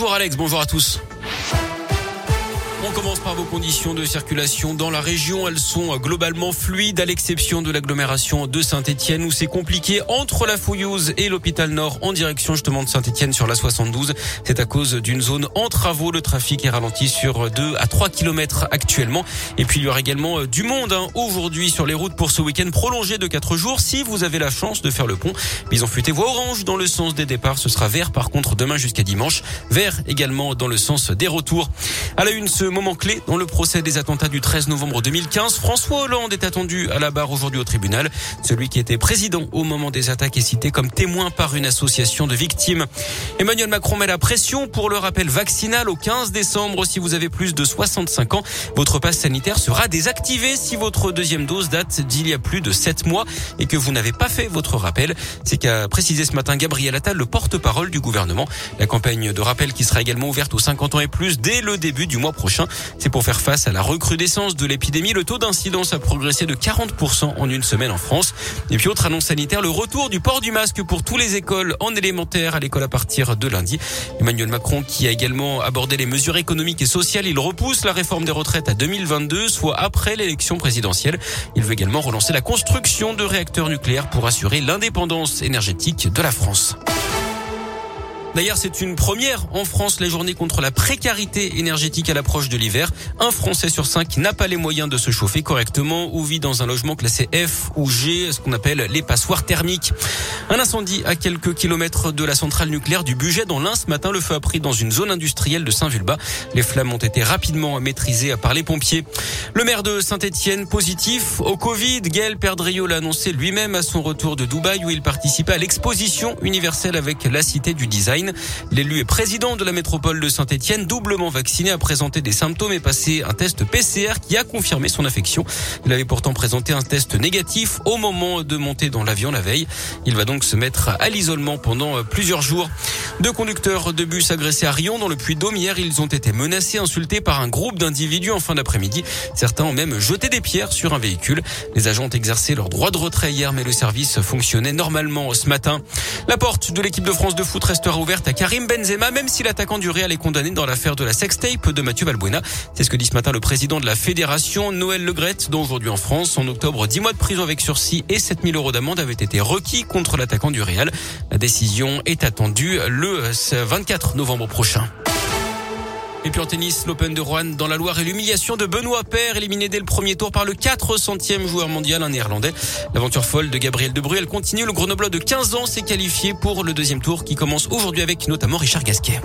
Bonjour Alex, bonjour à tous. On commence par vos conditions de circulation dans la région. Elles sont globalement fluides à l'exception de l'agglomération de Saint-Etienne où c'est compliqué entre la Fouillouse et l'hôpital Nord en direction justement de Saint-Etienne sur la 72. C'est à cause d'une zone en travaux. Le trafic est ralenti sur 2 à 3 kilomètres actuellement. Et puis il y aura également du monde hein, aujourd'hui sur les routes pour ce week-end prolongé de 4 jours. Si vous avez la chance de faire le pont, Bison Futé voie orange dans le sens des départs. Ce sera vert par contre demain jusqu'à dimanche. Vert également dans le sens des retours. À la une, ce moment clé dans le procès des attentats du 13 novembre 2015. François Hollande est attendu à la barre aujourd'hui au tribunal. Celui qui était président au moment des attaques est cité comme témoin par une association de victimes. Emmanuel Macron met la pression pour le rappel vaccinal au 15 décembre. Si vous avez plus de 65 ans, votre passe sanitaire sera désactivé si votre deuxième dose date d'il y a plus de 7 mois et que vous n'avez pas fait votre rappel. C'est qu'a précisé ce matin Gabriel Attal, le porte-parole du gouvernement. La campagne de rappel qui sera également ouverte aux 50 ans et plus dès le début du mois prochain. C'est pour faire face à la recrudescence de l'épidémie. Le taux d'incidence a progressé de 40% en une semaine en France. Et puis autre annonce sanitaire, le retour du port du masque pour tous les écoles en élémentaire à l'école à partir de lundi. Emmanuel Macron qui a également abordé les mesures économiques et sociales. Il repousse la réforme des retraites à 2022, soit après l'élection présidentielle. Il veut également relancer la construction de réacteurs nucléaires pour assurer l'indépendance énergétique de la France. D'ailleurs, c'est une première en France, la journée contre la précarité énergétique à l'approche de l'hiver. Un Français sur cinq n'a pas les moyens de se chauffer correctement ou vit dans un logement classé F ou G, ce qu'on appelle les passoires thermiques. Un incendie à quelques kilomètres de la centrale nucléaire du budget dans l'Ain ce matin. Le feu a pris dans une zone industrielle de Saint-Vulbas. Les flammes ont été rapidement maîtrisées par les pompiers. Le maire de Saint-Etienne, positif au Covid. Gaël Perdriau l'a annoncé lui-même à son retour de Dubaï où il participait à l'exposition universelle avec la Cité du Design. L'élu et président de la métropole de Saint-Etienne, doublement vacciné, a présenté des symptômes et passé un test PCR qui a confirmé son affection. Il avait pourtant présenté un test négatif au moment de monter dans l'avion la veille. Il va donc se mettre à l'isolement pendant plusieurs jours. Deux conducteurs de bus agressés à Rion dans le Puy-de-Dôme. Hier, ils ont été menacés, insultés par un groupe d'individus en fin d'après-midi. Certains ont même jeté des pierres sur un véhicule. Les agents ont exercé leur droit de retrait hier, mais le service fonctionnait normalement ce matin. La porte de l'équipe de France de foot restera ouverte à Karim Benzema, même si l'attaquant du Real est condamné dans l'affaire de la sextape de Mathieu Valbuena. C'est ce que dit ce matin le président de la fédération, Noël Legrette, dont aujourd'hui en France, en octobre, 10 mois de prison avec sursis et 7000 euros d'amende avaient été requis contre l'attaquant du Real. La décision est attendue 24 novembre prochain. Et puis en tennis, l'Open de Rouen dans la Loire et l'humiliation de Benoît Paire, éliminé dès le premier tour par le 400e joueur mondial, un néerlandais. L'aventure folle de Gabriel Debrue, elle continue. Le Grenoblois de 15 ans s'est qualifié pour le deuxième tour qui commence aujourd'hui avec notamment Richard Gasquet.